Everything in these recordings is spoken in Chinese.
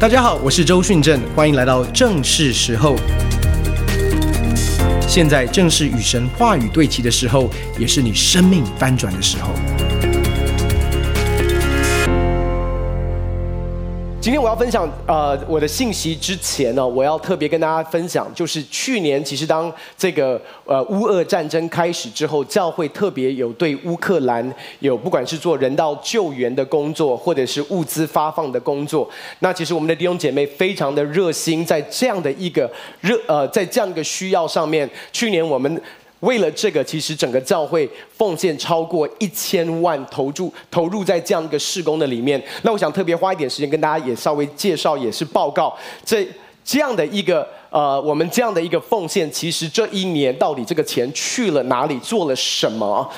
大家好，我是周训正，欢迎来到正是时候。现在正是与神话语对齐的时候，也是你生命翻转的时候。今天我要分享呃我的信息之前呢，我要特别跟大家分享，就是去年其实当这个呃乌俄战争开始之后，教会特别有对乌克兰有不管是做人道救援的工作，或者是物资发放的工作，那其实我们的弟兄姐妹非常的热心，在这样的一个热呃在这样一个需要上面，去年我们。为了这个，其实整个教会奉献超过一千万，投注投入在这样一个事工的里面。那我想特别花一点时间跟大家也稍微介绍，也是报告这这样的一个。呃，我们这样的一个奉献，其实这一年到底这个钱去了哪里，做了什么？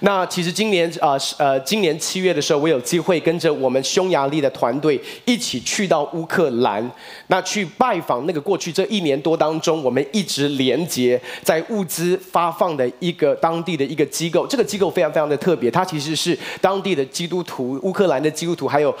那其实今年啊，呃，呃，今年七月的时候，我有机会跟着我们匈牙利的团队一起去到乌克兰，那去拜访那个过去这一年多当中，我们一直连接在物资发放的一个当地的一个机构。这个机构非常非常的特别，它其实是当地的基督徒，乌克兰的基督徒，还有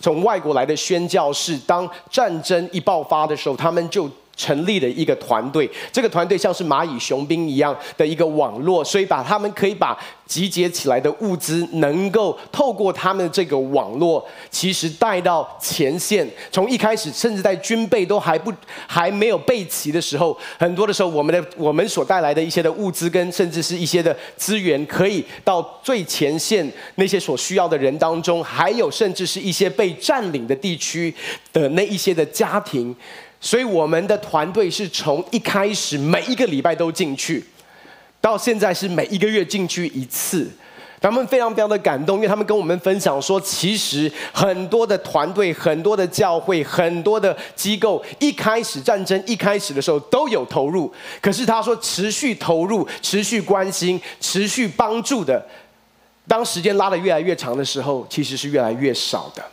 从外国来的宣教士。当战争一爆发的时候，他们就成立的一个团队，这个团队像是蚂蚁雄兵一样的一个网络，所以把他们可以把集结起来的物资，能够透过他们这个网络，其实带到前线。从一开始，甚至在军备都还不还没有备齐的时候，很多的时候，我们的我们所带来的一些的物资跟甚至是一些的资源，可以到最前线那些所需要的人当中，还有甚至是一些被占领的地区的那一些的家庭。所以我们的团队是从一开始每一个礼拜都进去，到现在是每一个月进去一次。他们非常非常的感动，因为他们跟我们分享说，其实很多的团队、很多的教会、很多的机构，一开始战争一开始的时候都有投入，可是他说持续投入、持续关心、持续帮助的，当时间拉得越来越长的时候，其实是越来越少的。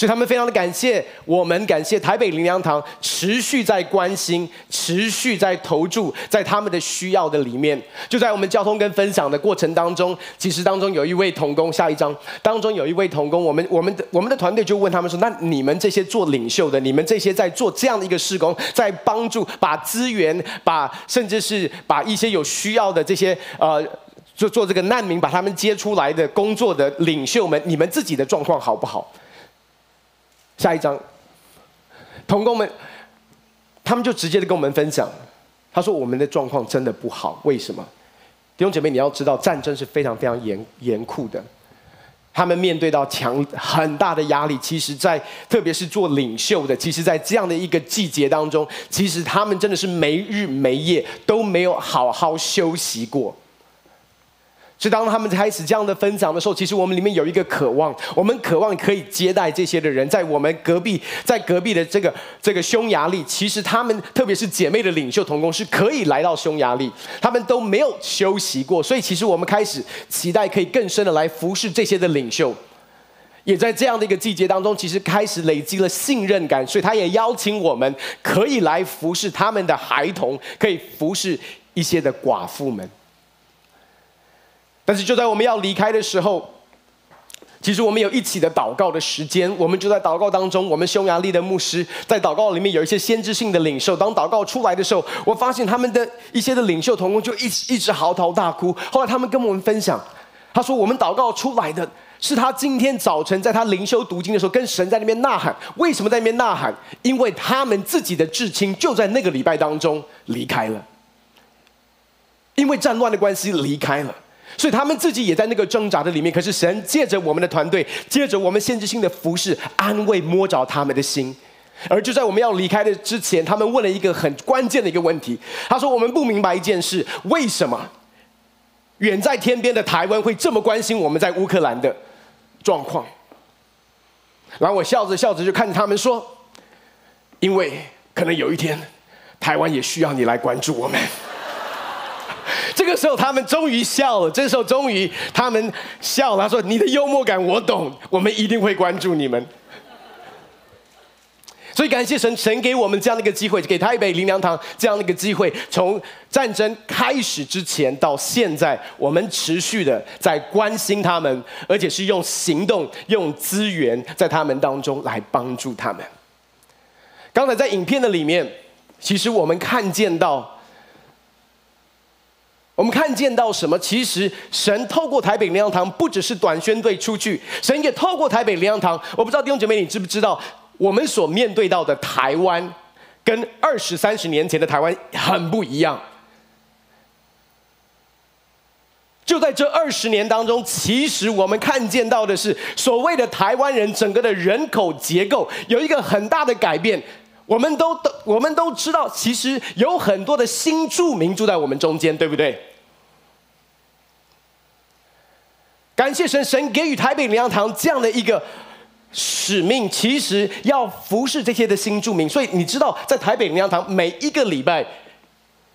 所以他们非常的感谢我们，感谢台北灵粮堂持续在关心、持续在投注在他们的需要的里面。就在我们交通跟分享的过程当中，其实当中有一位童工，下一章当中有一位童工，我们我们的我们的团队就问他们说：“那你们这些做领袖的，你们这些在做这样的一个施工，在帮助把资源、把甚至是把一些有需要的这些呃，就做这个难民把他们接出来的工作的领袖们，你们自己的状况好不好？”下一章，同工们，他们就直接的跟我们分享，他说我们的状况真的不好，为什么？弟兄姐妹，你要知道战争是非常非常严严酷的，他们面对到强很大的压力。其实在，在特别是做领袖的，其实在这样的一个季节当中，其实他们真的是没日没夜都没有好好休息过。所以当他们开始这样的分享的时候，其实我们里面有一个渴望，我们渴望可以接待这些的人，在我们隔壁，在隔壁的这个这个匈牙利，其实他们特别是姐妹的领袖同工是可以来到匈牙利，他们都没有休息过，所以其实我们开始期待可以更深的来服侍这些的领袖，也在这样的一个季节当中，其实开始累积了信任感，所以他也邀请我们可以来服侍他们的孩童，可以服侍一些的寡妇们。但是就在我们要离开的时候，其实我们有一起的祷告的时间。我们就在祷告当中，我们匈牙利的牧师在祷告里面有一些先知性的领袖。当祷告出来的时候，我发现他们的一些的领袖同工就一直一直嚎啕大哭。后来他们跟我们分享，他说：“我们祷告出来的是他今天早晨在他灵修读经的时候，跟神在那边呐喊。为什么在那边呐喊？因为他们自己的至亲就在那个礼拜当中离开了，因为战乱的关系离开了。”所以他们自己也在那个挣扎的里面，可是神借着我们的团队，借着我们限制性的服侍，安慰摸着他们的心。而就在我们要离开的之前，他们问了一个很关键的一个问题。他说：“我们不明白一件事，为什么远在天边的台湾会这么关心我们在乌克兰的状况？”然后我笑着笑着就看着他们说：“因为可能有一天，台湾也需要你来关注我们。”这个时候，他们终于笑了。这个时候，终于他们笑了。他说：“你的幽默感我懂，我们一定会关注你们。”所以感谢神，神给我们这样的一个机会，给台北灵粮堂这样的一个机会。从战争开始之前到现在，我们持续的在关心他们，而且是用行动、用资源在他们当中来帮助他们。刚才在影片的里面，其实我们看见到，我们看见到什么？其实神透过台北灵粮堂，不只是短宣队出去，神也透过台北灵粮堂。我不知道弟兄姐妹，你知不知道，我们所面对到的台湾，跟二十三十年前的台湾很不一样。就在这二十年当中，其实我们看见到的是，所谓的台湾人整个的人口结构有一个很大的改变。我们都都我们都知道，其实有很多的新住民住在我们中间，对不对？感谢神，神给予台北灵粮堂这样的一个使命，其实要服侍这些的新住民。所以你知道，在台北灵粮堂每一个礼拜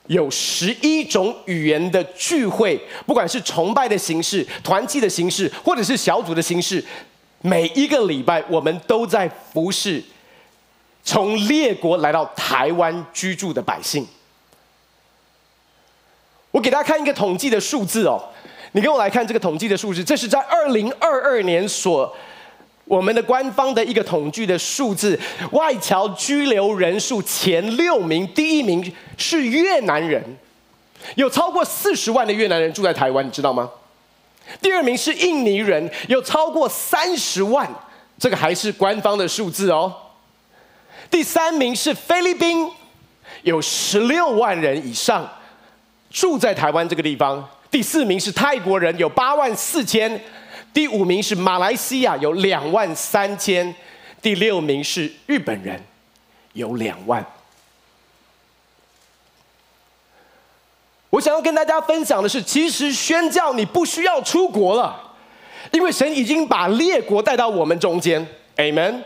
有十一种语言的聚会，不管是崇拜的形式、团契的形式，或者是小组的形式，每一个礼拜我们都在服侍。从列国来到台湾居住的百姓，我给大家看一个统计的数字哦。你跟我来看这个统计的数字，这是在二零二二年所我们的官方的一个统计的数字。外侨居留人数前六名，第一名是越南人，有超过四十万的越南人住在台湾，你知道吗？第二名是印尼人，有超过三十万，这个还是官方的数字哦。第三名是菲律宾，有十六万人以上住在台湾这个地方。第四名是泰国人，有八万四千。第五名是马来西亚，有两万三千。第六名是日本人，有两万。我想要跟大家分享的是，其实宣教你不需要出国了，因为神已经把列国带到我们中间。Amen。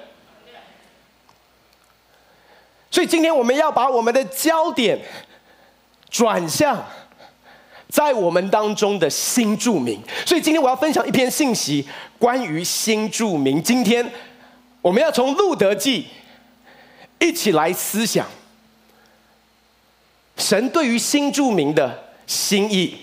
所以今天我们要把我们的焦点转向在我们当中的新著名。所以今天我要分享一篇信息，关于新著名。今天我们要从路德记一起来思想神对于新著名的心意，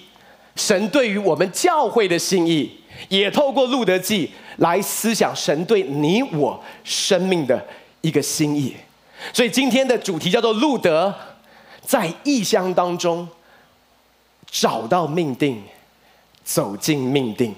神对于我们教会的心意，也透过路德记来思想神对你我生命的一个心意。所以今天的主题叫做路德在异乡当中找到命定，走进命定。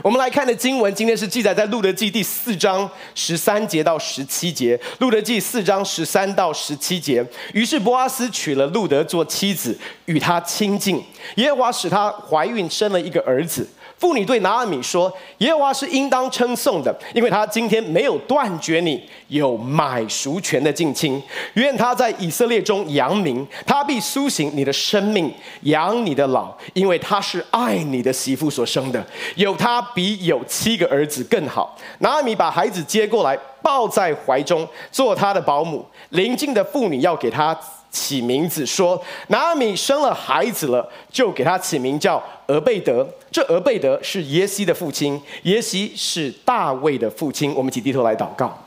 我们来看的经文，今天是记载在路德记第四章十三节到十七节。路德记四章十三到十七节。于是波阿斯娶了路德做妻子，与他亲近。耶和华使他怀孕，生了一个儿子。妇女对拿阿米说：“耶和华是应当称颂的，因为他今天没有断绝你有买赎权的近亲。愿他在以色列中扬名，他必苏醒你的生命，养你的老，因为他是爱你的媳妇所生的。有他比有七个儿子更好。”拿阿米把孩子接过来，抱在怀中，做他的保姆。邻近的妇女要给他起名字，说：“拿阿米生了孩子了，就给他起名叫俄贝德。”这俄贝德是耶西的父亲，耶西是大卫的父亲。我们一起低头来祷告，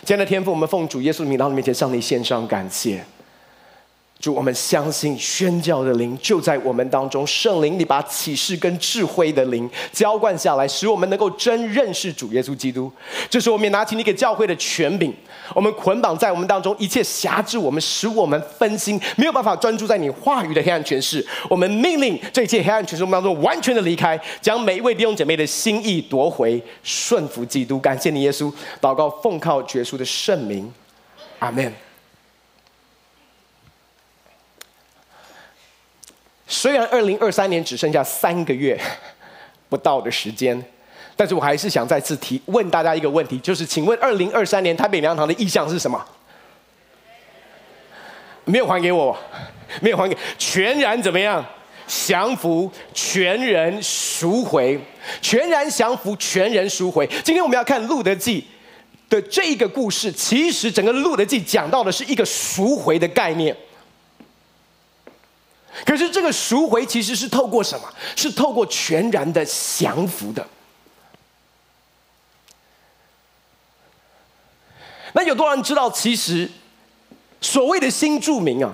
今天的天赋，我们奉主耶稣的名到你面前向你献上感谢。主，我们相信宣教的灵就在我们当中，圣灵，你把启示跟智慧的灵浇灌下来，使我们能够真认识主耶稣基督。这时，我们也拿起你给教会的权柄，我们捆绑在我们当中一切辖制我们，使我们分心，没有办法专注在你话语的黑暗权势。我们命令这一切黑暗权势当中完全的离开，将每一位弟兄姐妹的心意夺回，顺服基督。感谢你，耶稣。祷告，奉靠耶稣的圣名，阿门。虽然二零二三年只剩下三个月不到的时间，但是我还是想再次提问大家一个问题，就是请问二零二三年台北粮堂的意向是什么？没有还给我，没有还给，全然怎么样？降服，全人赎回，全然降服，全人赎回。今天我们要看路德记的这一个故事，其实整个路德记讲到的是一个赎回的概念。可是这个赎回其实是透过什么？是透过全然的降服的。那有多少人知道，其实所谓的新住民啊，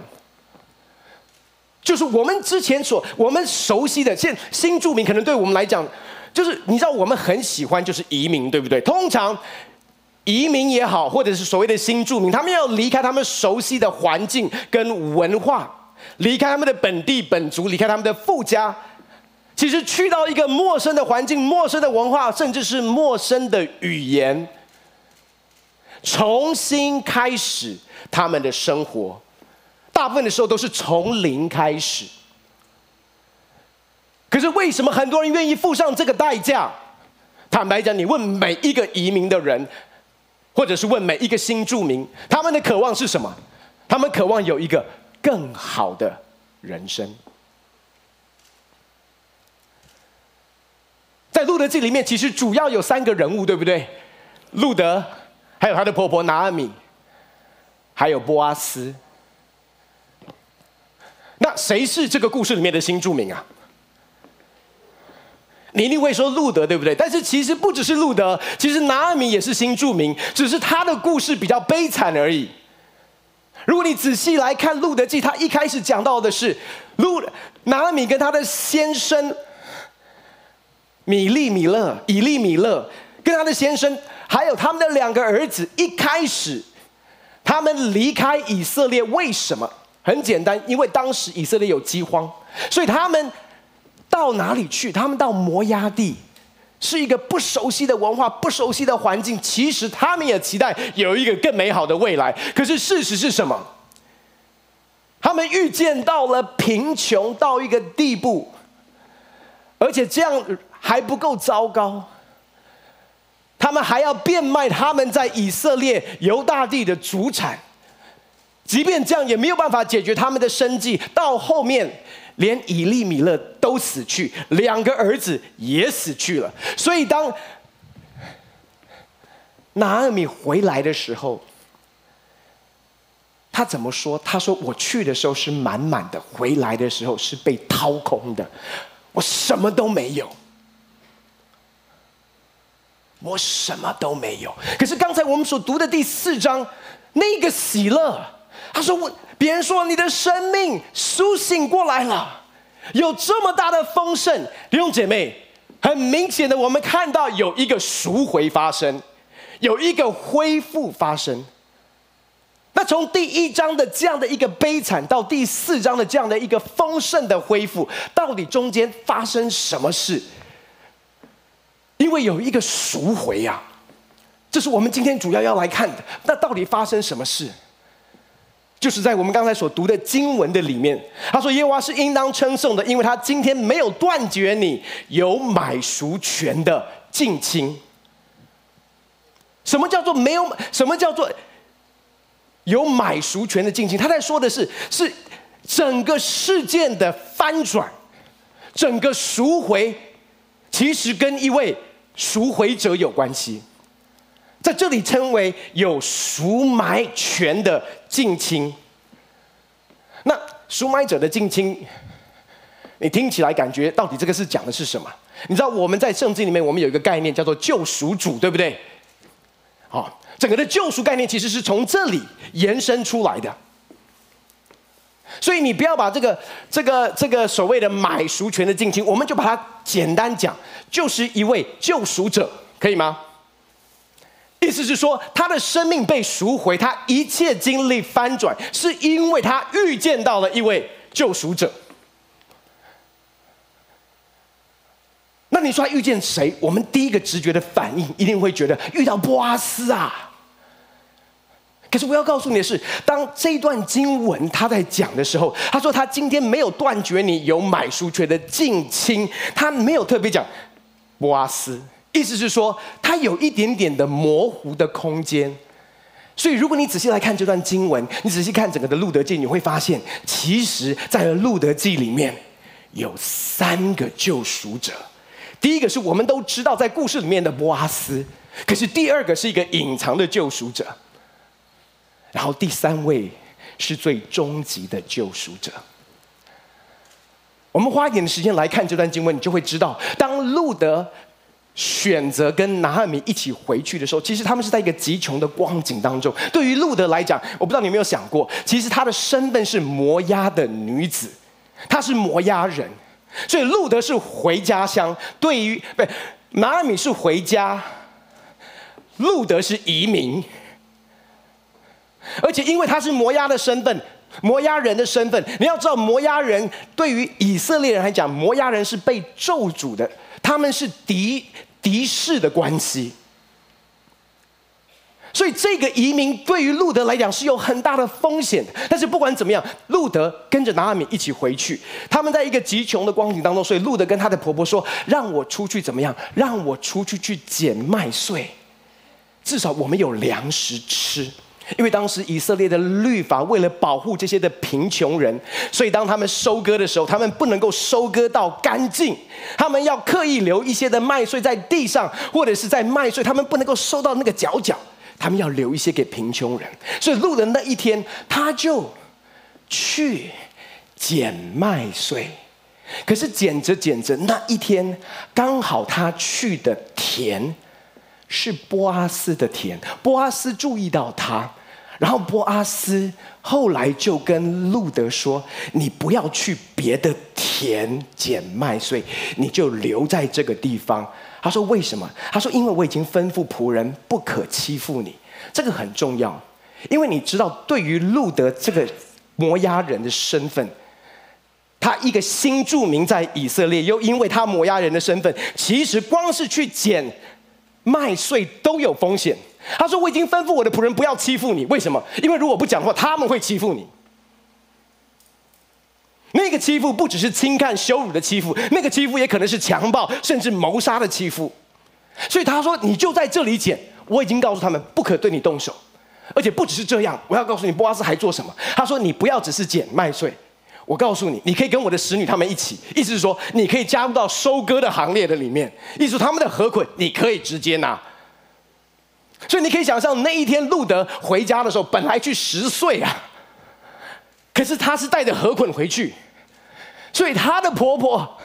就是我们之前所我们熟悉的现新住民，可能对我们来讲，就是你知道我们很喜欢就是移民，对不对？通常。移民也好，或者是所谓的新住民，他们要离开他们熟悉的环境跟文化，离开他们的本地本族，离开他们的父家，其实去到一个陌生的环境、陌生的文化，甚至是陌生的语言，重新开始他们的生活，大部分的时候都是从零开始。可是为什么很多人愿意付上这个代价？坦白讲，你问每一个移民的人，或者是问每一个新住民，他们的渴望是什么？他们渴望有一个更好的人生。在路德记里面，其实主要有三个人物，对不对？路德，还有他的婆婆拿阿米，还有波阿斯。那谁是这个故事里面的新著名啊？你一定会说路德，对不对？但是其实不只是路德，其实拿阿米也是新著名，只是他的故事比较悲惨而已。如果你仔细来看《路德记》，他一开始讲到的是路拿米跟他的先生米利米勒、以利米勒跟他的先生，还有他们的两个儿子，一开始他们离开以色列，为什么？很简单，因为当时以色列有饥荒，所以他们。到哪里去？他们到摩押地，是一个不熟悉的文化、不熟悉的环境。其实他们也期待有一个更美好的未来。可是事实是什么？他们预见到了贫穷到一个地步，而且这样还不够糟糕。他们还要变卖他们在以色列犹大地的祖产，即便这样也没有办法解决他们的生计。到后面。连以利米勒都死去，两个儿子也死去了。所以当拿俄米回来的时候，他怎么说？他说：“我去的时候是满满的，回来的时候是被掏空的，我什么都没有，我什么都没有。”可是刚才我们所读的第四章，那个喜乐，他说我。别人说你的生命苏醒过来了，有这么大的丰盛，弟兄姐妹，很明显的，我们看到有一个赎回发生，有一个恢复发生。那从第一章的这样的一个悲惨，到第四章的这样的一个丰盛的恢复，到底中间发生什么事？因为有一个赎回呀，这是我们今天主要要来看的。那到底发生什么事？就是在我们刚才所读的经文的里面，他说：“耶和华是应当称颂的，因为他今天没有断绝你有买赎权的近亲。什么叫做没有？什么叫做有买赎权的近亲？他在说的是，是整个事件的翻转，整个赎回，其实跟一位赎回者有关系。”在这里称为有赎买权的近亲。那赎买者的近亲，你听起来感觉到底这个是讲的是什么？你知道我们在圣经里面，我们有一个概念叫做救赎主，对不对？好，整个的救赎概念其实是从这里延伸出来的。所以你不要把这个、这个、这个所谓的买赎权的近亲，我们就把它简单讲，就是一位救赎者，可以吗？意思是说，他的生命被赎回，他一切经历翻转，是因为他遇见到了一位救赎者。那你说他遇见谁？我们第一个直觉的反应一定会觉得遇到波阿斯啊。可是我要告诉你的是，当这段经文他在讲的时候，他说他今天没有断绝你有买赎权的近亲，他没有特别讲波阿斯。意思是说，它有一点点的模糊的空间，所以如果你仔细来看这段经文，你仔细看整个的路德记，你会发现，其实，在路德记里面有三个救赎者。第一个是我们都知道在故事里面的波阿斯，可是第二个是一个隐藏的救赎者，然后第三位是最终极的救赎者。我们花一点的时间来看这段经文，你就会知道，当路德。选择跟拿俄米一起回去的时候，其实他们是在一个极穷的光景当中。对于路德来讲，我不知道你有没有想过，其实他的身份是摩押的女子，她是摩押人，所以路德是回家乡。对于不，拿俄米是回家，路德是移民，而且因为他是摩押的身份，摩押人的身份，你要知道，摩押人对于以色列人来讲，摩押人是被咒诅的，他们是敌敌视的关系。所以这个移民对于路德来讲是有很大的风险，但是不管怎么样，路德跟着拿阿敏一起回去。他们在一个极穷的光景当中，所以路德跟他的婆婆说：“让我出去怎么样？让我出去去捡麦穗，至少我们有粮食吃。因为当时以色列的律法为了保护这些的贫穷人，所以当他们收割的时候，他们不能够收割到干净，他们要刻意留一些的麦穗在地上，或者是在麦穗，他们不能够收到那个角角。”他们要留一些给贫穷人，所以路的那一天他就去捡麦穗。可是捡着捡着，那一天刚好他去的田是波阿斯的田。波阿斯注意到他，然后波阿斯后来就跟路德说：“你不要去别的田捡麦穗，你就留在这个地方。”他说：“为什么？”他说：“因为我已经吩咐仆人不可欺负你，这个很重要。因为你知道，对于路德这个摩押人的身份，他一个新住民在以色列，又因为他摩押人的身份，其实光是去捡麦穗都有风险。”他说：“我已经吩咐我的仆人不要欺负你，为什么？因为如果不讲的话，他们会欺负你。”那个欺负不只是轻看羞辱的欺负，那个欺负也可能是强暴甚至谋杀的欺负。所以他说：“你就在这里捡。”我已经告诉他们不可对你动手，而且不只是这样，我要告诉你，波阿斯还做什么？他说：“你不要只是捡麦穗，我告诉你，你可以跟我的使女他们一起，意思是说你可以加入到收割的行列的里面。意思他们的禾捆你可以直接拿。所以你可以想象那一天路得回家的时候，本来去拾穗啊。”可是她是带着禾捆回去，所以她的婆婆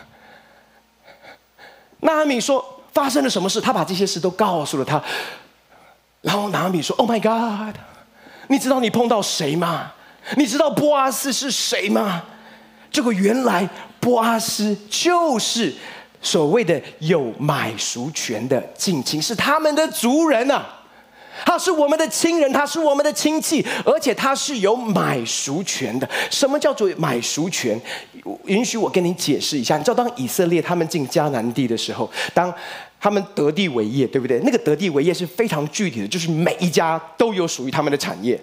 拿俄米说，发生了什么事，她把这些事都告诉了她。然后拿俄米说：“Oh my God，你知道你碰到谁吗？你知道波阿斯是谁吗？这个原来波阿斯就是所谓的有买赎权的近亲，是他们的族人呐、啊。”他是我们的亲人，他是我们的亲戚，而且他是有买赎权的。什么叫做买赎权？允许我跟你解释一下。你知道，当以色列他们进迦南地的时候，当他们得地为业，对不对？那个得地为业是非常具体的，就是每一家都有属于他们的产业。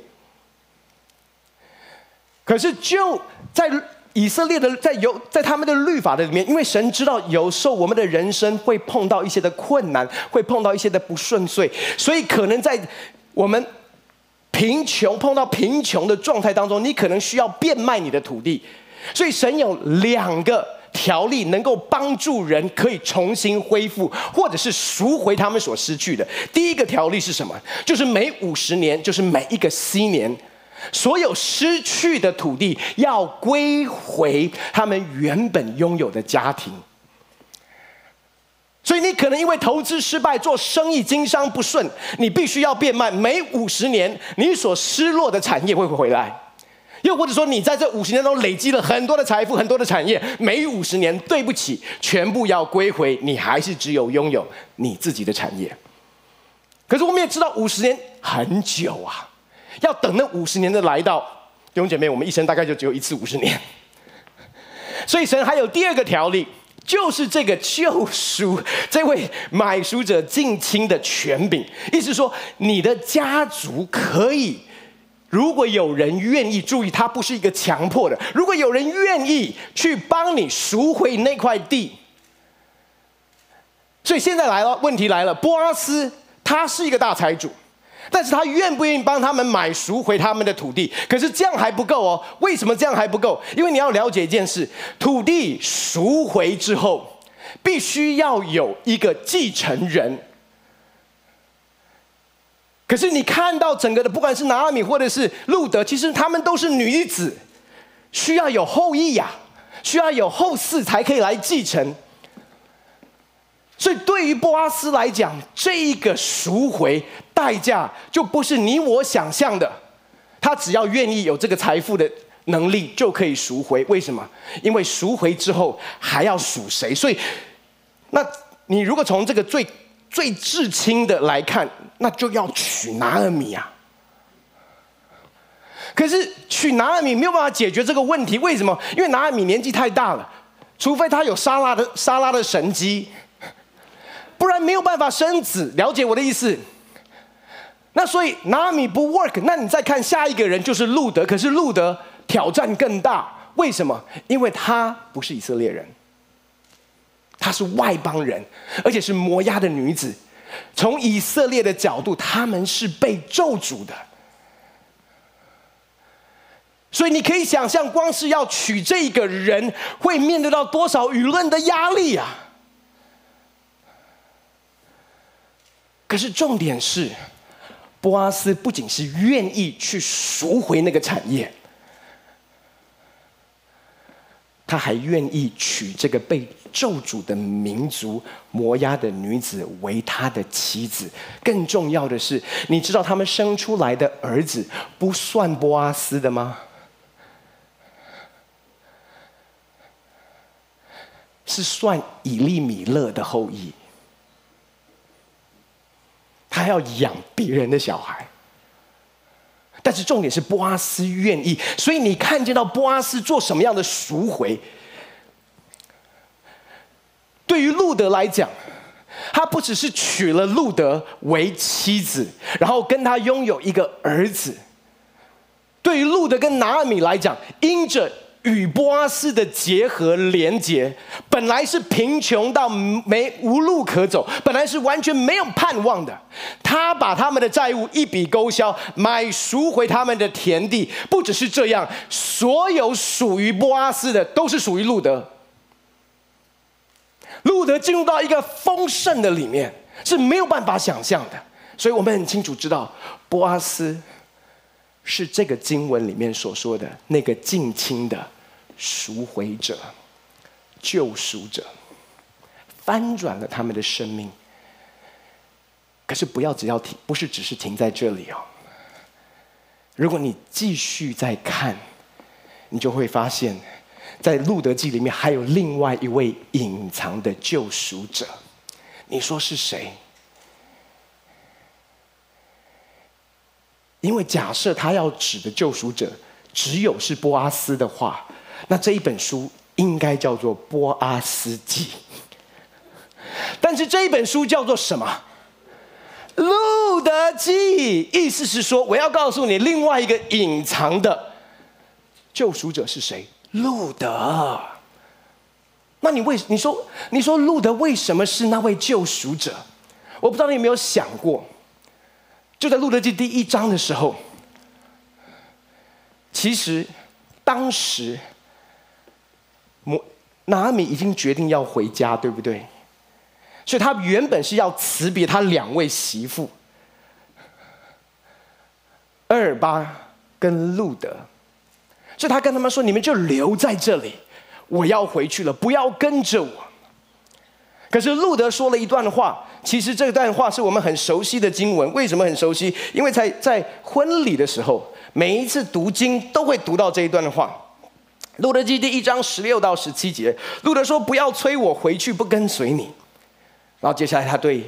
可是就在。以色列的在有在他们的律法的里面，因为神知道有时候我们的人生会碰到一些的困难，会碰到一些的不顺遂，所以可能在我们贫穷碰到贫穷的状态当中，你可能需要变卖你的土地。所以神有两个条例能够帮助人可以重新恢复，或者是赎回他们所失去的。第一个条例是什么？就是每五十年，就是每一个禧年。所有失去的土地要归回他们原本拥有的家庭，所以你可能因为投资失败、做生意经商不顺，你必须要变卖。每五十年，你所失落的产业会回来？又或者说，你在这五十年中累积了很多的财富、很多的产业，每五十年，对不起，全部要归回，你还是只有拥有你自己的产业。可是我们也知道，五十年很久啊。要等那五十年的来到，弟兄姐妹，我们一生大概就只有一次五十年，所以神还有第二个条例，就是这个救赎这位买赎者近亲的权柄，意思说你的家族可以，如果有人愿意，注意他不是一个强迫的，如果有人愿意去帮你赎回那块地，所以现在来了，问题来了，波阿斯他是一个大财主。但是他愿不愿意帮他们买赎回他们的土地？可是这样还不够哦。为什么这样还不够？因为你要了解一件事：土地赎回之后，必须要有一个继承人。可是你看到整个的，不管是拿俄米或者是路德，其实他们都是女子，需要有后裔呀，需要有后嗣才可以来继承。所以对于波阿斯来讲，这一个赎回代价就不是你我想象的，他只要愿意有这个财富的能力就可以赎回。为什么？因为赎回之后还要赎谁？所以，那你如果从这个最最至亲的来看，那就要娶拿尔米啊。可是娶拿尔米没有办法解决这个问题，为什么？因为拿尔米年纪太大了，除非他有莎拉的莎拉的神机，不然没有办法生子。了解我的意思？那所以拿米不 work，那你再看下一个人就是路德，可是路德挑战更大，为什么？因为他不是以色列人。他是外邦人，而且是摩押的女子。从以色列的角度，他们是被咒诅的。所以你可以想象，光是要娶这个人，会面对到多少舆论的压力啊！可是重点是，波阿斯不仅是愿意去赎回那个产业。他还愿意娶这个被咒诅的民族摩押的女子为他的妻子。更重要的是，你知道他们生出来的儿子不算波阿斯的吗？是算以利米勒的后裔。他要养别人的小孩。但是重点是波阿斯愿意，所以你看见到波阿斯做什么样的赎回？对于路德来讲，他不只是娶了路德为妻子，然后跟他拥有一个儿子。对于路德跟拿俄米来讲，因着。与波阿斯的结合连结，本来是贫穷到没无路可走，本来是完全没有盼望的。他把他们的债务一笔勾销，买赎回他们的田地。不只是这样，所有属于波阿斯的都是属于路德。路德进入到一个丰盛的里面是没有办法想象的。所以我们很清楚知道，波阿斯。是这个经文里面所说的那个近亲的赎回者、救赎者，翻转了他们的生命。可是不要只要停，不是只是停在这里哦。如果你继续再看，你就会发现，在路德记里面还有另外一位隐藏的救赎者。你说是谁？因为假设他要指的救赎者只有是波阿斯的话，那这一本书应该叫做《波阿斯记》。但是这一本书叫做什么？《路德记》。意思是说，我要告诉你另外一个隐藏的救赎者是谁？路德。那你为你说你说路德为什么是那位救赎者？我不知道你有没有想过。就在《路德记》第一章的时候，其实当时摩拿米已经决定要回家，对不对？所以他原本是要辞别他两位媳妇，俄珥巴跟路德，所以他跟他们说：“你们就留在这里，我要回去了，不要跟着我。”可是路德说了一段话。其实这段话是我们很熟悉的经文。为什么很熟悉？因为在在婚礼的时候，每一次读经都会读到这一段话。路德记第一章十六到十七节，路德说：“不要催我回去，不跟随你。”然后接下来他对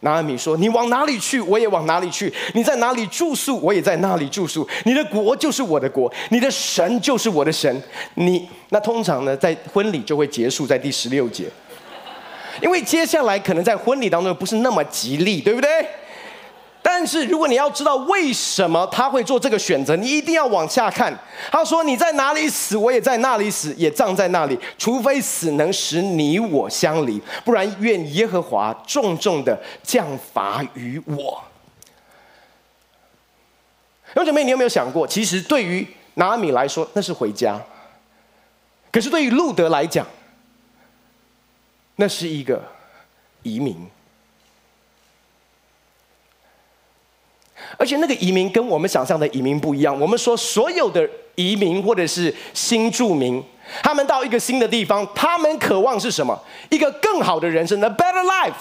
拿阿米说：“你往哪里去，我也往哪里去；你在哪里住宿，我也在那里住宿。你的国就是我的国，你的神就是我的神。你那通常呢，在婚礼就会结束在第十六节。”因为接下来可能在婚礼当中不是那么吉利，对不对？但是如果你要知道为什么他会做这个选择，你一定要往下看。他说：“你在哪里死，我也在那里死，也葬在那里。除非死能使你我相离，不然愿耶和华重重的降罚于我。”兄姐妹，你有没有想过，其实对于拿米来说，那是回家；可是对于路德来讲，那是一个移民，而且那个移民跟我们想象的移民不一样。我们说所有的移民或者是新住民，他们到一个新的地方，他们渴望是什么？一个更好的人生，a better life。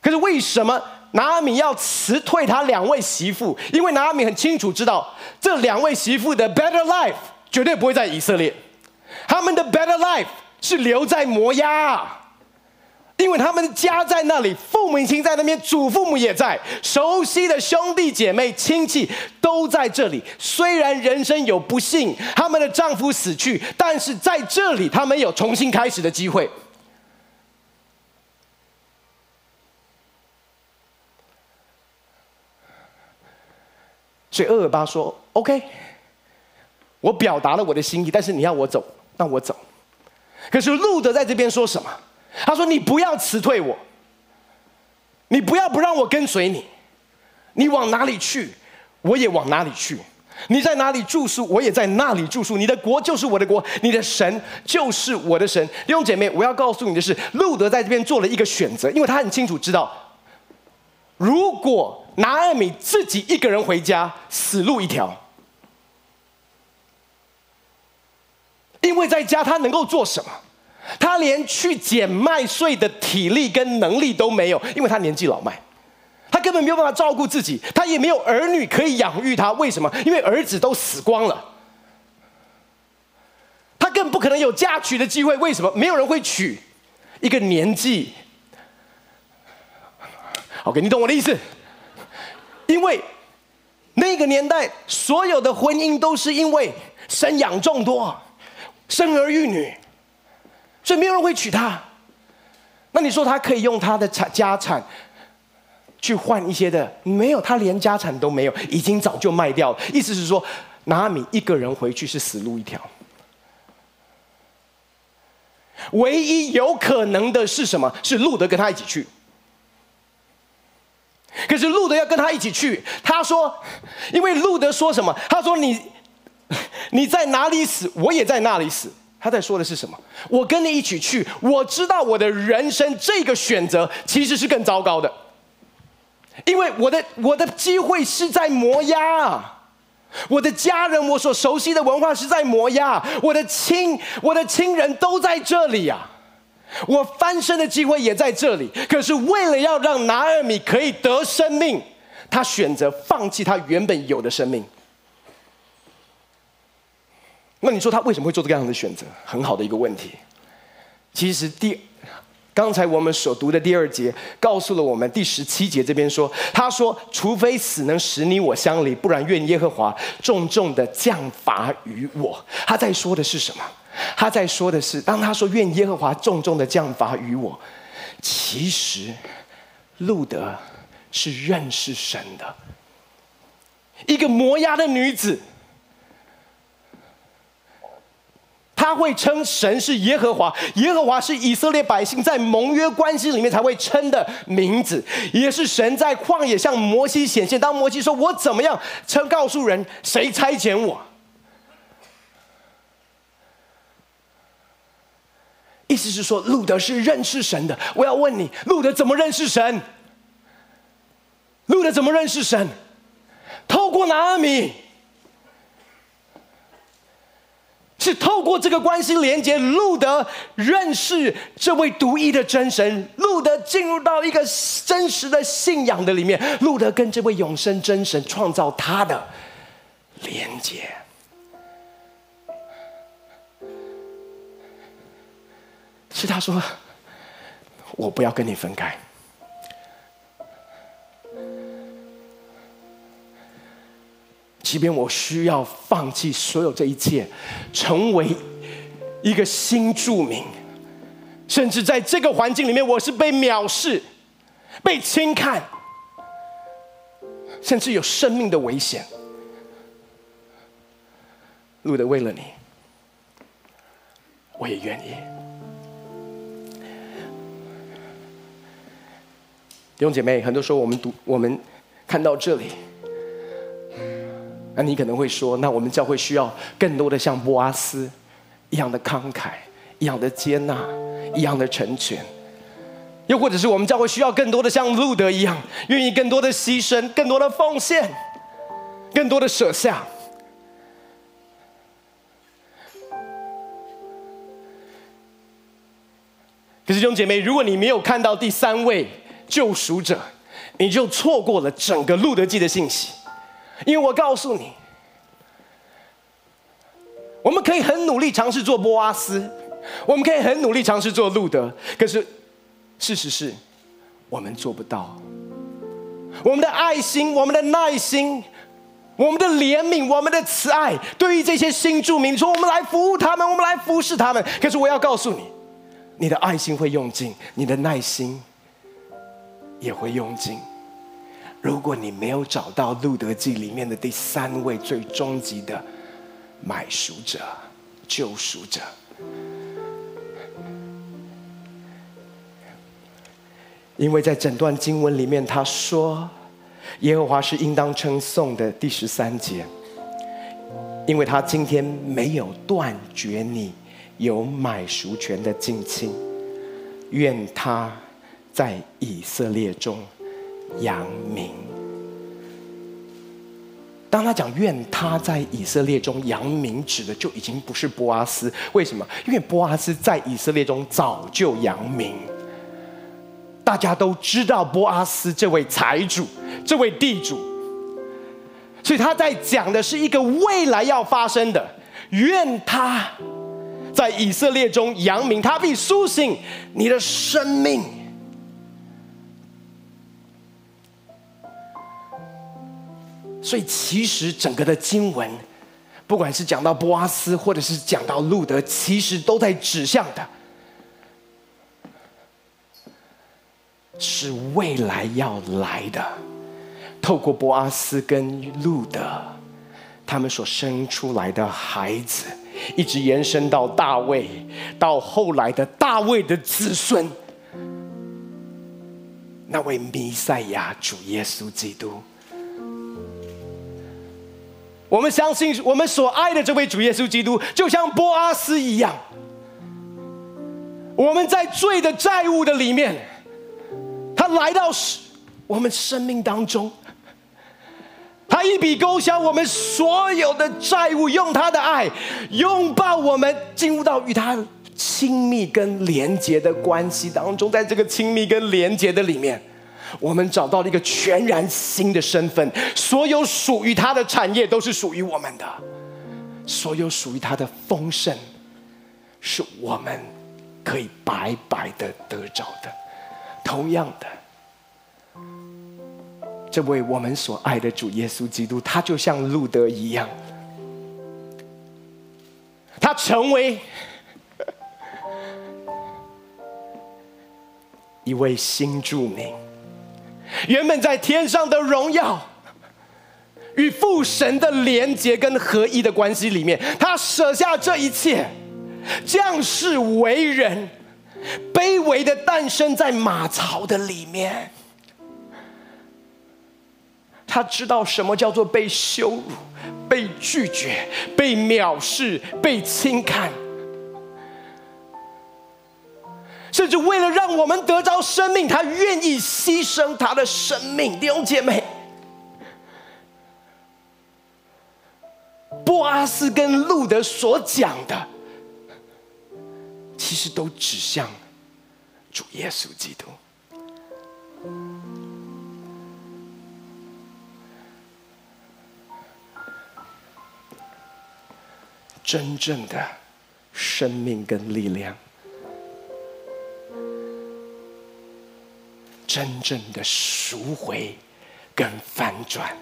可是为什么拿阿米要辞退他两位媳妇？因为拿阿米很清楚知道，这两位媳妇的 better life 绝对不会在以色列。他们的 better life 是留在摩押，为他们的家在那里，父母亲在那边，祖父母也在，熟悉的兄弟姐妹、亲戚都在这里。虽然人生有不幸，他们的丈夫死去，但是在这里，他们有重新开始的机会。所以厄尔巴说：“OK，我表达了我的心意，但是你要我走，那我走。可是路德在这边说什么？他说：‘你不要辞退我，你不要不让我跟随你，你往哪里去，我也往哪里去。你在哪里住宿，我也在那里住宿。你的国就是我的国，你的神就是我的神。’弟兄姐妹，我要告诉你的是，路德在这边做了一个选择，因为他很清楚知道，如果……拿艾米自己一个人回家，死路一条。因为在家他能够做什么？他连去捡麦穗的体力跟能力都没有，因为他年纪老迈，他根本没有办法照顾自己，他也没有儿女可以养育他。为什么？因为儿子都死光了，他更不可能有嫁娶的机会。为什么？没有人会娶一个年纪。OK，你懂我的意思？因为那个年代，所有的婚姻都是因为生养众多、生儿育女，所以没有人会娶她。那你说他可以用他的产家产去换一些的？没有，他连家产都没有，已经早就卖掉了。意思是说，拿米一个人回去是死路一条。唯一有可能的是什么？是路德跟他一起去。可是路德要跟他一起去，他说：“因为路德说什么？他说你 你在哪里死，我也在那里死。”他在说的是什么？我跟你一起去，我知道我的人生这个选择其实是更糟糕的，因为我的我的机会是在磨压，我的家人，我所熟悉的文化是在磨压，我的亲我的亲人都在这里啊。我翻身的机会也在这里，可是为了要让拿尔米可以得生命，他选择放弃他原本有的生命。那你说他为什么会做这样的选择？很好的一个问题。其实第刚才我们所读的第二节告诉了我们，第十七节这边说，他说：“除非死能使你我相离，不然愿耶和华重重的降罚于我。”他在说的是什么？他在说的是，当他说“愿耶和华重重的降罚于我”，其实路德是认识神的，一个摩押的女子，他会称神是耶和华，耶和华是以色列百姓在盟约关系里面才会称的名字，也是神在旷野向摩西显现。当摩西说：“我怎么样称告诉人，谁差遣我？”意思是说，路德是认识神的。我要问你，路德怎么认识神？路德怎么认识神？透过拿俄米，是透过这个关系连接，路德认识这位独一的真神。路德进入到一个真实的信仰的里面，路德跟这位永生真神创造他的连接。是他说：“我不要跟你分开，即便我需要放弃所有这一切，成为一个新住民，甚至在这个环境里面，我是被藐视、被轻看，甚至有生命的危险。路德为了你，我也愿意。”弟兄姐妹，很多时候我们读，我们看到这里，那你可能会说，那我们教会需要更多的像波阿斯一样的慷慨，一样的接纳，一样的成全，又或者是我们教会需要更多的像路德一样，愿意更多的牺牲，更多的奉献，更多的舍下。可是弟兄姐妹，如果你没有看到第三位，救赎者，你就错过了整个路德记的信息，因为我告诉你，我们可以很努力尝试做波阿斯，我们可以很努力尝试做路德，可是事实是，我们做不到。我们的爱心，我们的耐心，我们的怜悯，我们的慈爱，对于这些新住民说，我们来服务他们，我们来服侍他们。可是我要告诉你，你的爱心会用尽，你的耐心也会用尽。如果你没有找到《路德记》里面的第三位最终极的买赎者、救赎者，因为在整段经文里面，他说：“耶和华是应当称颂的。”第十三节，因为他今天没有断绝你有买赎权的近亲，愿他在以色列中。扬名。当他讲愿他在以色列中扬名，指的就已经不是波阿斯。为什么？因为波阿斯在以色列中早就扬名，大家都知道波阿斯这位财主，这位地主。所以他在讲的是一个未来要发生的，愿他在以色列中扬名，他必苏醒你的生命。所以，其实整个的经文，不管是讲到波阿斯，或者是讲到路德，其实都在指向的，是未来要来的。透过波阿斯跟路德，他们所生出来的孩子，一直延伸到大卫，到后来的大卫的子孙，那位弥赛亚主耶稣基督。我们相信，我们所爱的这位主耶稣基督，就像波阿斯一样。我们在罪的债务的里面，他来到我们生命当中，他一笔勾销我们所有的债务，用他的爱拥抱我们，进入到与他亲密跟连结的关系当中。在这个亲密跟连结的里面。我们找到了一个全然新的身份，所有属于他的产业都是属于我们的，所有属于他的丰盛，是我们可以白白的得着的。同样的，这位我们所爱的主耶稣基督，他就像路德一样，他成为一位新著名。原本在天上的荣耀，与父神的连结跟合一的关系里面，他舍下这一切，降世为人，卑微的诞生在马槽的里面。他知道什么叫做被羞辱、被拒绝、被藐视、被轻看。甚至为了让我们得着生命，他愿意牺牲他的生命。弟兄姐妹，波阿斯跟路德所讲的，其实都指向主耶稣基督。真正的生命跟力量。真正的赎回跟翻转，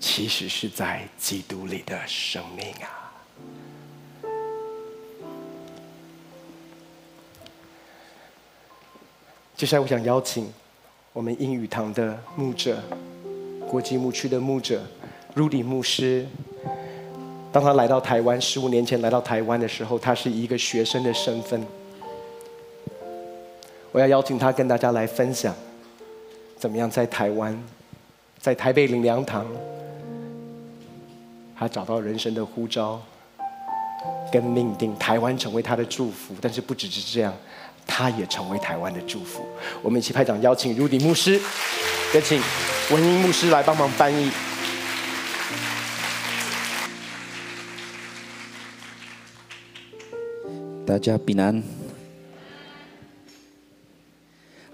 其实是在基督里的生命啊！接下来，我想邀请我们英语堂的牧者、国际牧区的牧者 Rudy 牧师。当他来到台湾，十五年前来到台湾的时候，他是一个学生的身份。我要邀请他跟大家来分享，怎么样在台湾，在台北领粮堂，他找到人生的呼召跟命定，台湾成为他的祝福。但是不只是这样，他也成为台湾的祝福。我们一起拍掌，邀请 Rudy 牧师，也请文英牧师来帮忙翻译。大家平安。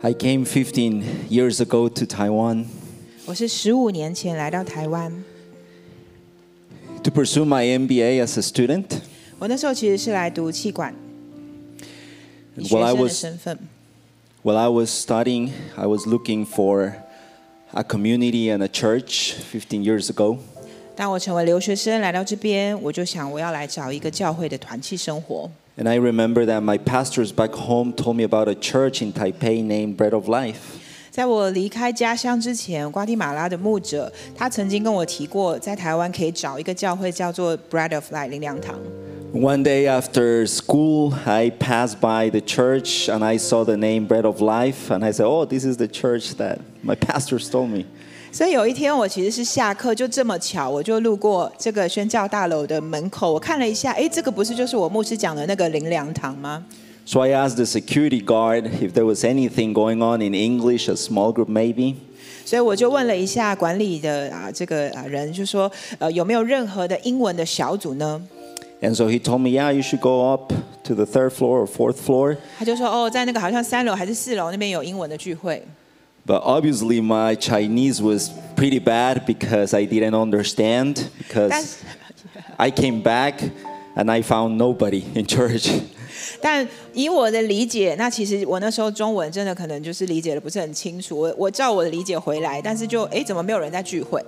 I came 15 years ago to Taiwan. 我是十五年前来到台湾。To pursue my MBA as a student. 我那时候其实是来读企管，以 And 学 while I 生的 was 身份。 while I was studying, I was looking for a community and a church 15 years ago. 当我成为留学生来到这边，我就想我要来找一个教会的团契生活。 And I remember that my pastors back home told me about a church in Taipei named Bread of Life. 在我离开家乡之前，瓜地马拉的牧者他曾经跟我提过，在台湾可以找一个教会叫做 Bread of Life 灵粮堂。 One day after school, I passed by the church and I saw the name Bread of Life and I said, "Oh, this is the church that my pastors told me." 所以有一天，我其实是下课，就这么巧，我就路过这个宣教大楼的门口，我看了一下，哎，这个不是就是我牧师讲的那个灵粮堂吗？So I asked the security guard if there was anything going on in English, a small group maybe. 所以我就问了一下管理的啊这个啊人，就说呃有没有任何的英文的小组呢？And so he told me, "Yeah, you should go up to the third floor or fourth floor." 他就说哦，在那个好像三楼还是四楼那边有英文的聚会。But obviously my Chinese was pretty bad because I didn't understand because That's- I came back and I found nobody in church. 但以我的理解，那其实我那时候中文真的可能就是理解的不是很清楚。我我照我的理解回来，但是就哎怎么没有人在聚会？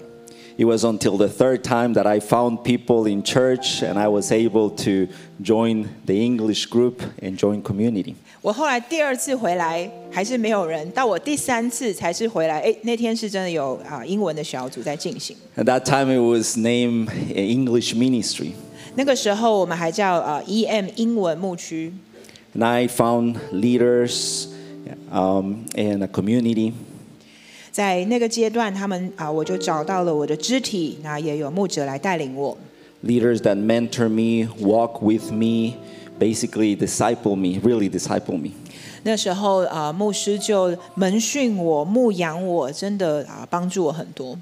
It was until the third time that I found people in church and I was able to join the English group and join community. 我后来第二次回来还是没有人，到我第三次才是回来。哎，那天是真的有啊英文的小组在进行。At that time it was named English Ministry. 那个时候我们还叫呃 EM 英文牧区。And I found leaders um, and a community. 在那个阶段，他们啊，我就找到了我的肢体，那也有牧者来带领我。leaders that mentor me, walk with me, basically disciple me, really disciple me. 那时候啊，牧师就门训我、牧养我，真的啊，帮助我很多。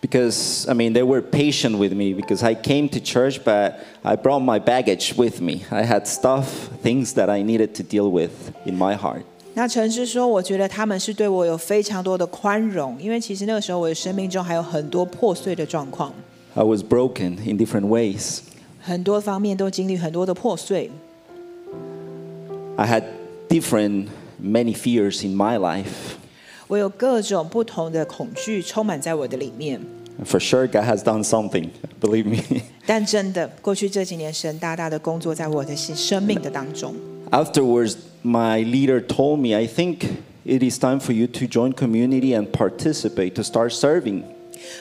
Because, I mean, they were patient with me because I came to church, but I brought my baggage with me. I had stuff, things that I needed to deal with in my heart. 那陈师说，我觉得他们是对我有非常多的宽容，因为其实那个时候我的生命中还有很多破碎的状况， I was broken in different ways. 很多方面都经历很多的破碎。 I had different, many fears in my life. 我有各种不同的恐惧充满在我的里面。 And for sure, God has done something, believe me. 但真的，过去这几年，神大大的工作在我的心生命的当中。 Afterwards, my leader told me, I think it is time for you to join community and participate, to start serving.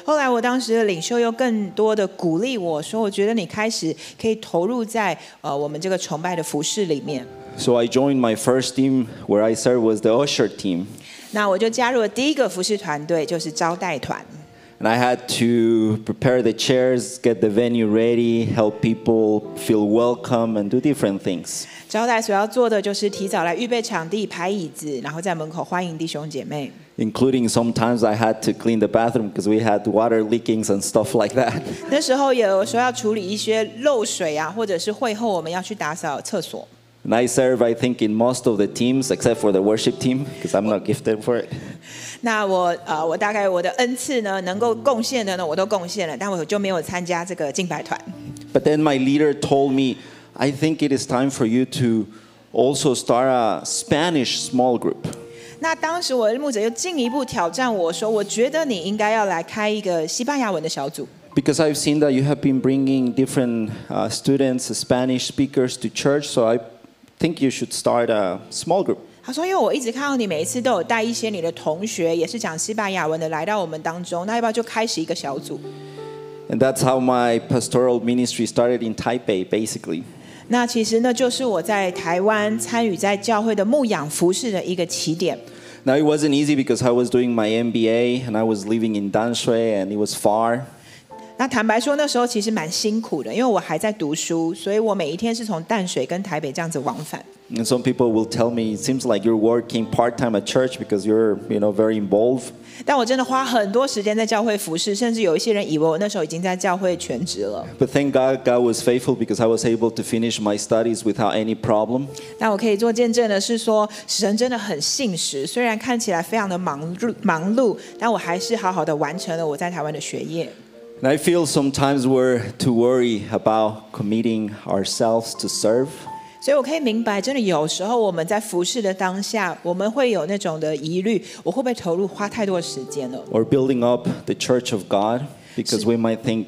后来，我当时的领袖又更多的鼓励我说：“我觉得你开始可以投入在呃我们这个崇拜的服饰里面。So I joined my first team where I served was the usher team. ”那我就加入了第一个服饰团队，就是招待团。And I had to prepare the chairs, get the venue ready, help people feel welcome, and do different things. 招待所要做的就是提早来预备场地、排椅子，然后在门口欢迎弟兄姐妹。Including sometimes I had to clean the bathroom because we had water leakings and stuff like that. 那时候有时候要处理一些漏水啊，或者是会后我们要去打扫厕所。 And I serve, I think, in most of the teams except for the worship team because I'm not gifted for it. 那我呃，我大概我的恩赐呢，能够贡献的呢，我都贡献了，但我就没有参加这个敬拜团。 But then my leader told me, I think it is time for you to also start a Spanish small group. 那当时我的牧者又进一步挑战我说：“我觉得你应该要来开一个西班牙文的小组， Because I've seen that you have been bringing different uh, students, Spanish speakers to church, so I think you should start a small group. 他说：“因为我一直看到你每一次都有带一些你的同学，也是讲西班牙文的来到我们当中，那要不要就开始一个小组？ And that's how my pastoral ministry started in Taipei, basically. 那其实呢，就是我在台湾参与在教会的牧养服饰的一个起点。Now, it wasn't easy because I was doing my MBA and I was living in Danshui and it was far. 那坦白说，那时候其实蛮辛苦的，因为我还在读书，所以我每一天是从淡水跟台北这样子往返。And some people will tell me it seems like you're working part-time at church because you're, you know, very involved. 但我真的花很多时间在教会服侍，甚至有一些人以为我那时候已经在教会全职了。But thank God, God was faithful because I was able to finish my studies without any problem. 但我可以做见证的是说，神真的很信实，虽然看起来非常的忙碌忙碌，但我还是好好的完成了我在台湾的学业。And I feel sometimes we're too worried about committing ourselves to serve. 所以我可以明白，真的有时候我们在服侍的当下，我们会有那种的疑虑，我会不会投入花太多时间了？ or building up the church of God because we might think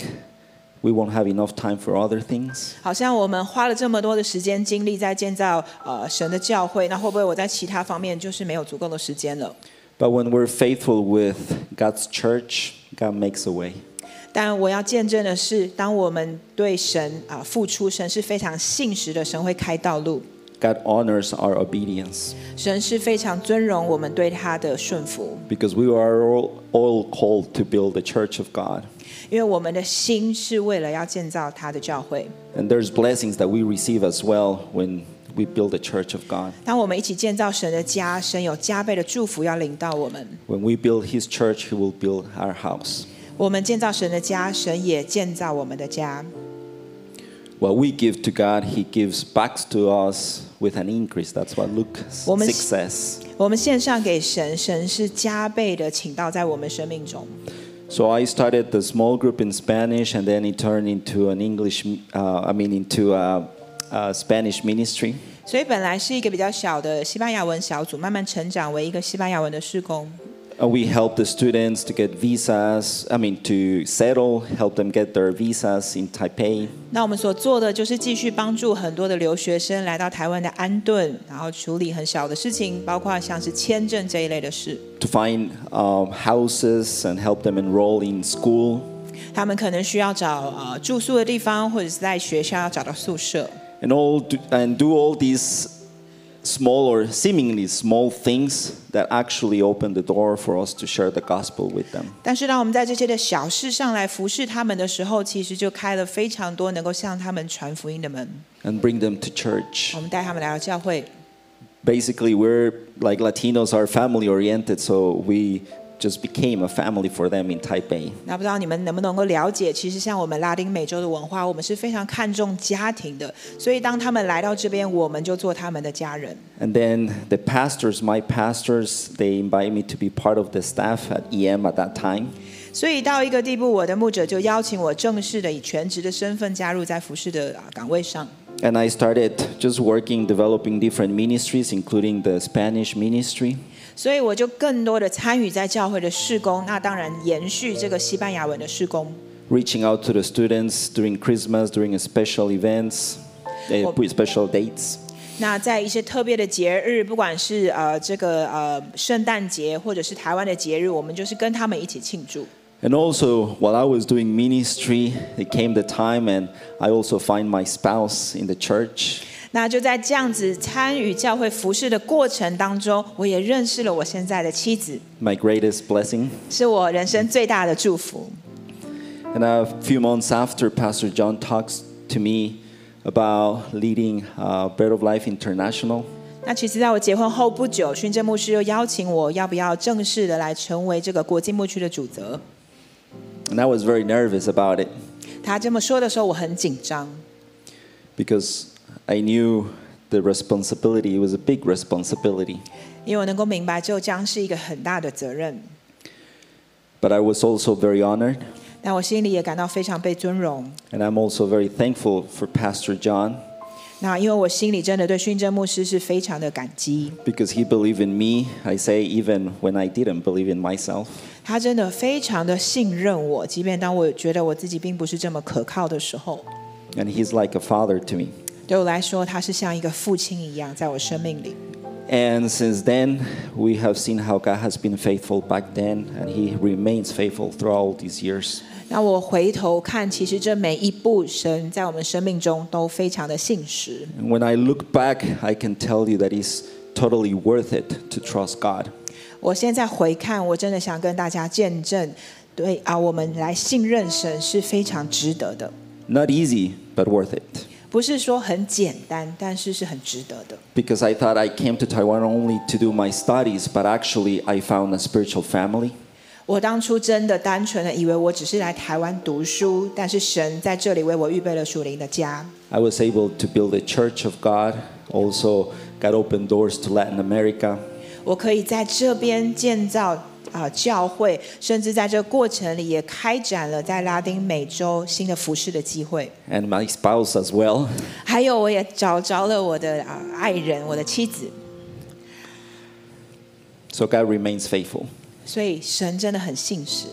we won't have enough time for other things. 好像我们花了这么多的时间精力在建造呃神的教会，那会不会我在其他方面就是没有足够的时间了？ But when we're faithful with God's church, God makes a way. 但我要见证的是，当我们对神啊、付出，神是非常信实的，神会开道路， God honors our obedience 神是非常尊荣我们对他的顺服， because we are all, all called to build the church of God. 因为我们的心是为了要建造他的教会。 And there's blessings that we receive as well when we build the church of God. 当我们一起建造神的家，神有加倍的祝福要临到我们。 When we build His church, He will build our house. 我们建造神的家，神也建造我们的家。 What we give to God, He gives back to us with an increase. That's what Luke 我们- 6 says. 我们献上给神，神是加倍的倾倒在我们生命中。 So I started the small group in Spanish, and then it turned into an English. Uh, I mean, into a, a Spanish ministry. 所以本来是一个比较小的西班牙文小组，慢慢成长为一个西班牙文的事工。 Uh, we help the students to get visas. I mean, to settle, help them get their visas in Taipei. 那我们所做的就是继续帮助很多的留学生来到台湾的安顿，然后处理很小的事情，包括像是签证这一类的事。 to find um, houses and help them enroll in school. 他们可能需要找呃住宿的地方，或者是在学校要找到宿舍。 and all do, and do all these small or seemingly small things that actually open the door for us to share the gospel with them. 但是，当我们在这些的小事上来服侍他们的时候，其实就开了非常多能够向他们传福音的门。 and bring them to church. 我们带他们来到教会。 Basically, we're like Latinos are family oriented, so we just became a family for them in Taipei. 那不知道你们能不能够了解，其实像我们拉丁美洲的文化，我们是非常看重家庭的。所以当他们来到这边，我们就做他们的家人。 And then the pastors, my pastors, they invite me to be part of the staff at EM at that time. 所以到一个地步，我的牧者就邀请我正式的以全职的身份加入在服侍的啊岗位上。 And I started just working, developing different ministries, including the Spanish ministry. 所以我就更多的参与在教会的事工，那当然延续这个西班牙文的事工。 reaching out to the students during Christmas, during special events, uh, Well- special dates. 那在一些特别的节日，不管是呃这个呃圣诞节，或者是台湾的节日，我们就是跟他们一起庆祝。 And also, while I was doing ministry, it came the time, and I also find my spouse in the church. 那就在这样子参与教会服侍的过程当中，我也认识了我现在的妻子，My greatest blessing. 是我人生最大的祝福。And a few months after, Pastor John talks to me about leading uh, Bread of Life International. 那其实在我结婚后不久，训正牧师又邀请我，要不要正式的来成为这个国际牧区的主责？And I was very nervous about it 他这么说的时候，我很紧张，because I knew the responsibility, it was a big responsibility. 因为我能够明白，这将是一个很大的责任。 But I was also very honored. 但我心里也感到非常被尊荣。 And I'm also very thankful for Pastor John 那因为我心里真的对训正牧师是非常的感激， because he believed in me. I say, even when I didn't believe in myself. 他真的非常的信任我，即便当我觉得我自己并不是这么可靠的时候， And he's like a father to me. 对我来说，他是像一个父亲一样，在我生命里。 And since then, we have seen how God has been faithful back then, and he remains faithful throughout all these years. 那我回头看，其实这每一步，神在我们生命中都非常的信实。 And when I look back, I can tell you that it's totally worth it to trust God. 我现在回看，我真的想跟大家见证，对啊，我们来信任神是非常值得的， Not easy, but worth it. 不是说很简单，但是是很值得的。 Because I thought I came to Taiwan only to do my studies, but actually, I found a spiritual family. 我当初真的单纯的以为我只是来台湾读书，但是神在这里为我预备了属灵的家。 I was able to build a church of God, also got open doors to Latin America. 我可以在这边建造 啊、呃、教会，甚至在这个过程里也开展了在拉丁美洲新的服事的机会。And my spouse as well. 还有，我也找着了我的啊爱人，我的妻子。So God remains faithful. 所以神真的很信实。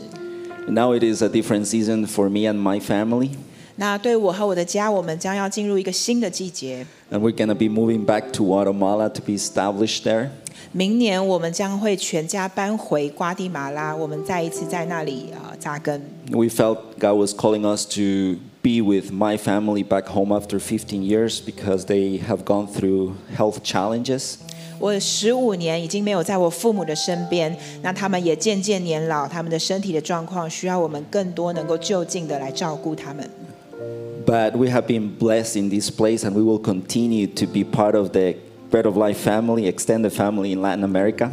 Now it is a different season for me and my family. 那对我和我的家，我们将要进入一个新的季节。And we're going to be moving back to Guatemala to be established there. 明年我们将会全家搬回瓜地马拉，我们再一次在那里啊扎根。We felt God was calling us to be with my family back home after 15 years because they have gone through health challenges. 我十五年已经没有在我父母的身边，那他们也渐渐年老，他们的身体的状况需要我们更多能够就近的来照顾他们。But we have been blessed in this place and we will continue to be part of the Bread of Life family, extended family in Latin America.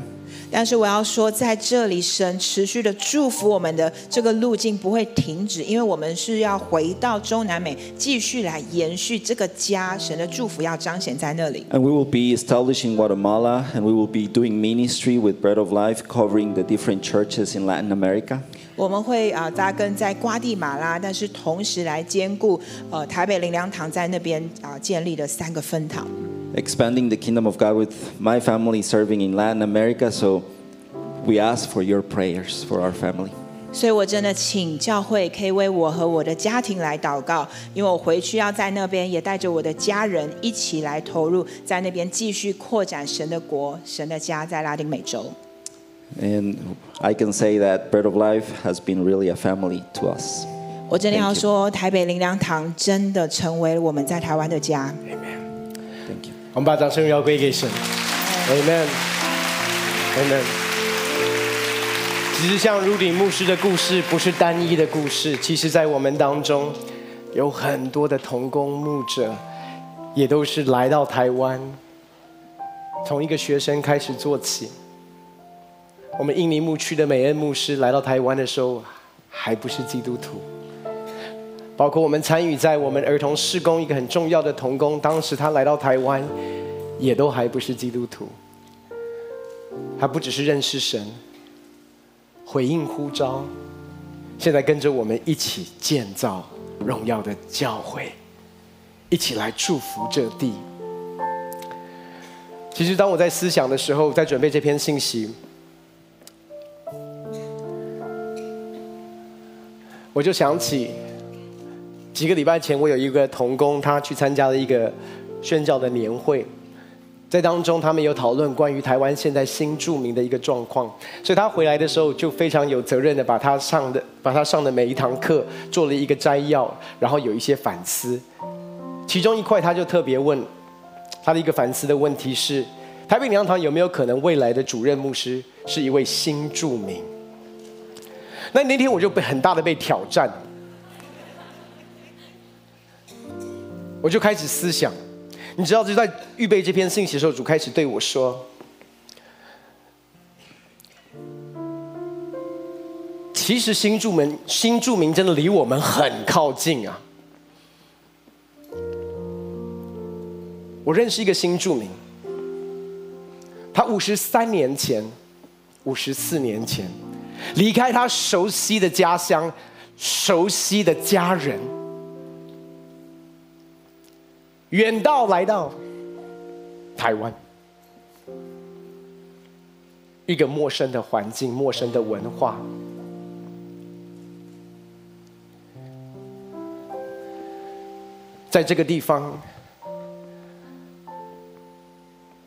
但是我要说，在这里，神持续的祝福我们的这个路径不会停止，因为我们是要回到中南美，继续来延续这个家。神的祝福要彰显在那里。And we will be establishing Guatemala, and we will be doing ministry with Bread of Life, covering the different churches in Latin America. 我们会啊扎根在瓜地马拉，但是同时来兼顾呃台北灵粮堂在那边啊建立的三个分堂。 expanding the kingdom of God with my family serving in Latin America. So we ask for your prayers for our family. 所以我真的请教会可以为我和我的家庭来祷告，因为我回去要在那边也带着我的家人一起来投入，在那边继续扩展神的国、神的家在拉丁美洲。And I can say that Bread of Life has been really a family to us. 我真的要说，台北灵粮堂真的成为我们在台湾的家。Thank you. 我们把掌声要归给神，Amen，Amen。其实像 Rudy 牧师的故事，不是单一的故事。其实，在我们当中，有很多的同工牧者，也都是来到台湾，从一个学生开始做起。我们印尼牧区的美恩牧师来到台湾的时候，还不是基督徒。包括我们参与在我们儿童事工一个很重要的童工，当时他来到台湾，也都还不是基督徒。他不只是认识神，回应呼召，现在跟着我们一起建造荣耀的教会，一起来祝福这地。其实当我在思想的时候，在准备这篇信息，我就想起。几个礼拜前，我有一个同工，他去参加了一个宣教的年会，在当中他们有讨论关于台湾现在新著名的一个状况，所以他回来的时候就非常有责任的把他上的把他上的每一堂课做了一个摘要，然后有一些反思。其中一块他就特别问他的一个反思的问题是：台北灵粮堂有没有可能未来的主任牧师是一位新著名？那那天我就被很大的被挑战。我就开始思想，你知道，就在预备这篇信息的时候，主开始对我说：“其实新住民，新住民真的离我们很靠近啊！”我认识一个新住民，他五十三年前、五十四年前离开他熟悉的家乡、熟悉的家人。远道来到台湾，一个陌生的环境，陌生的文化，在这个地方，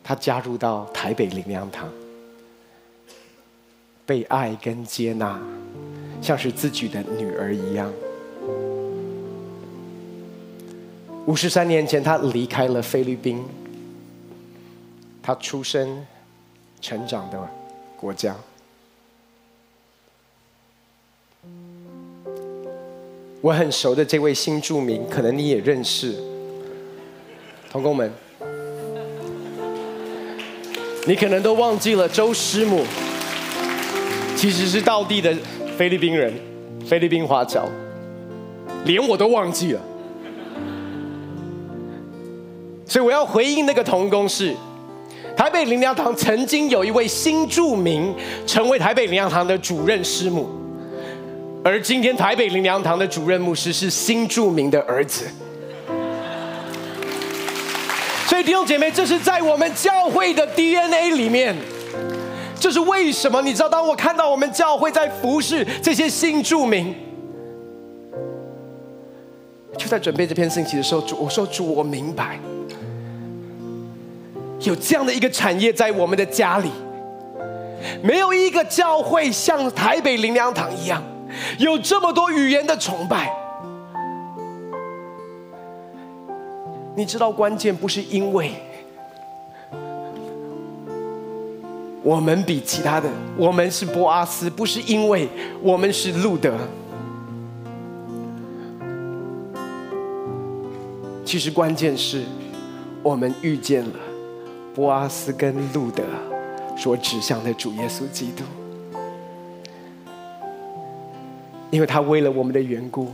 他加入到台北灵粮堂，被爱跟接纳，像是自己的女儿一样。五十三年前，他离开了菲律宾，他出生、成长的国家。我很熟的这位新住民，可能你也认识，同工们，你可能都忘记了周师母，其实是道地的菲律宾人，菲律宾华侨，连我都忘记了。我要回应那个同工是，台北灵粮堂曾经有一位新住民成为台北灵粮堂的主任师母，而今天台北灵粮堂的主任牧师是新住民的儿子。所以弟兄姐妹，这是在我们教会的 DNA 里面。这是为什么？你知道，当我看到我们教会在服侍这些新住民，就在准备这篇信息的时候，主，我说主，我明白，有这样的一个产业在我们的家里，没有一个教会像台北灵粮堂一样，有这么多语言的崇拜。你知道关键不是因为我们比其他的，我们是波阿斯，不是因为我们是路德。其实关键是我们遇见了波阿斯跟路德所指向的主耶稣基督，因为他为了我们的缘故，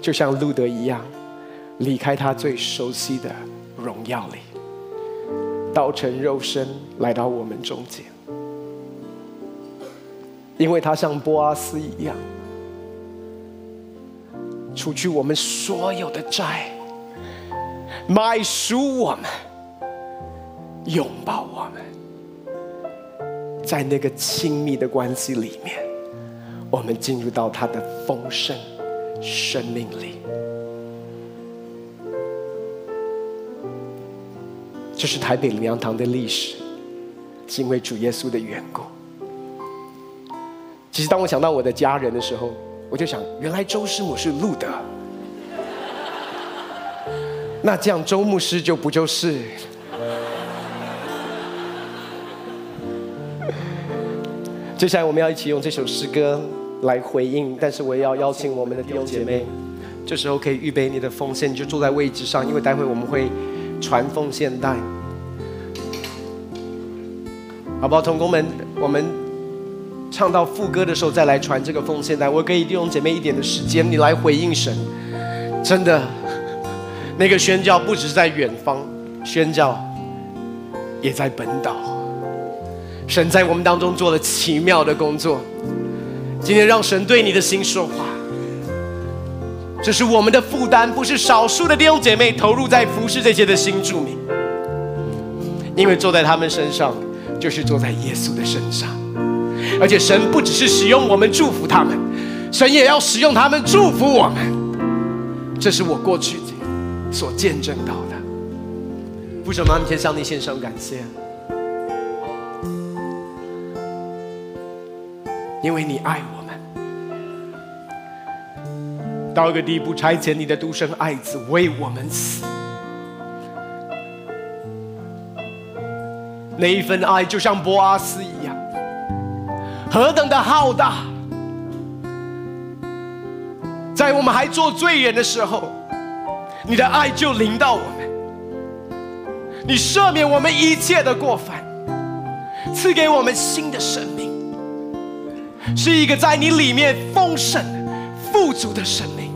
就像路德一样。离开他最熟悉的荣耀里，道成肉身来到我们中间，因为他像波阿斯一样，除去我们所有的债，买赎我们，拥抱我们，在那个亲密的关系里面，我们进入到他的丰盛生命里。这是台北灵粮堂的历史，是因为主耶稣的缘故。其实当我想到我的家人的时候，我就想，原来周师母是路德，那这样周牧师就不就是？接下来我们要一起用这首诗歌来回应，但是我也要邀请我们的弟兄姐妹，这时候可以预备你的奉献，你就坐在位置上，因为待会我们会。传奉献带，好不好？同工们，我们唱到副歌的时候再来传这个奉献带。我给弟兄姐妹一点的时间，你来回应神。真的，那个宣教不只是在远方，宣教也在本岛。神在我们当中做了奇妙的工作。今天让神对你的心说话。这是我们的负担，不是少数的弟兄姐妹投入在服侍这些的新住民，因为坐在他们身上，就是坐在耶稣的身上，而且神不只是使用我们祝福他们，神也要使用他们祝福我们，这是我过去所见证到的。父神，妈，先向你献上感谢，因为你爱我们。到一个地步，差遣你的独生爱子为我们死，那一份爱就像波阿斯一样，何等的浩大！在我们还做罪人的时候，你的爱就临到我们，你赦免我们一切的过犯，赐给我们新的生命，是一个在你里面丰盛、富足的生命。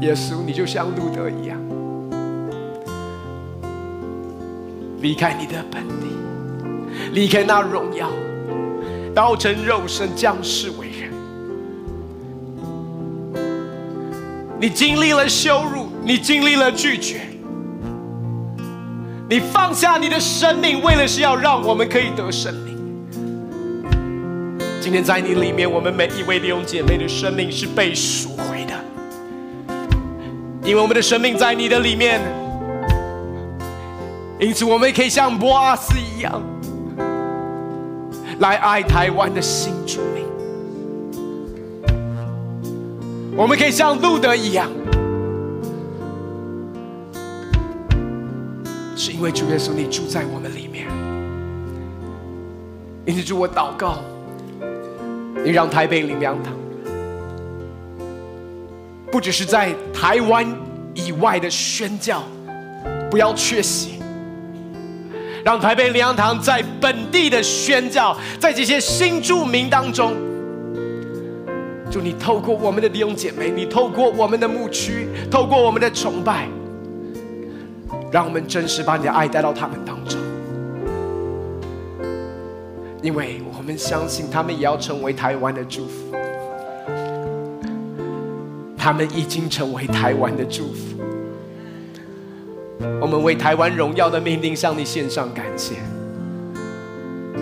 耶稣，你就像路德一样，离开你的本地，离开那荣耀，道成肉身降世为人。你经历了羞辱，你经历了拒绝，你放下你的生命，为了是要让我们可以得生命。今天在你里面，我们每一位弟兄姐妹的生命是被赎回的。因为我们的生命在你的里面，因此我们也可以像波阿斯一样，来爱台湾的新住民。我们可以像路德一样，是因为主耶稣你住在我们里面。因此，主我祷告，你让台北灵粮堂。不只是在台湾以外的宣教，不要缺席。让台北灵粮堂在本地的宣教，在这些新住民当中，祝你透过我们的弟兄姐妹，你透过我们的牧区，透过我们的崇拜，让我们真实把你的爱带到他们当中，因为我们相信他们也要成为台湾的祝福，他们已经成为台湾的祝福。我们为台湾荣耀的命令向你献上感谢，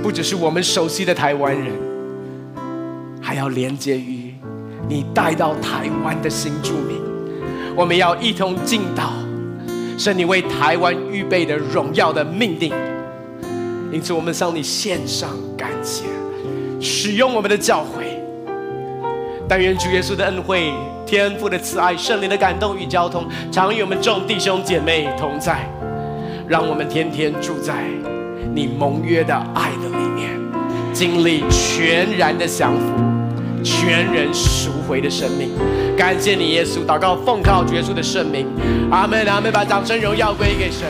不只是我们熟悉的台湾人，还要连接于你带到台湾的新住民，我们要一同敬祷。是你为台湾预备的荣耀的命令，因此我们向你献上感谢，使用我们的教会。但愿主耶稣的恩惠、天父的慈爱、圣灵的感动与交通，常与我们众弟兄姐妹同在，让我们天天住在你盟约的爱的里面，经历全然的降服。全人赎回的生命，感谢你，耶稣。祷告奉靠主耶稣的圣名，阿门，阿门。把掌声荣耀归给神。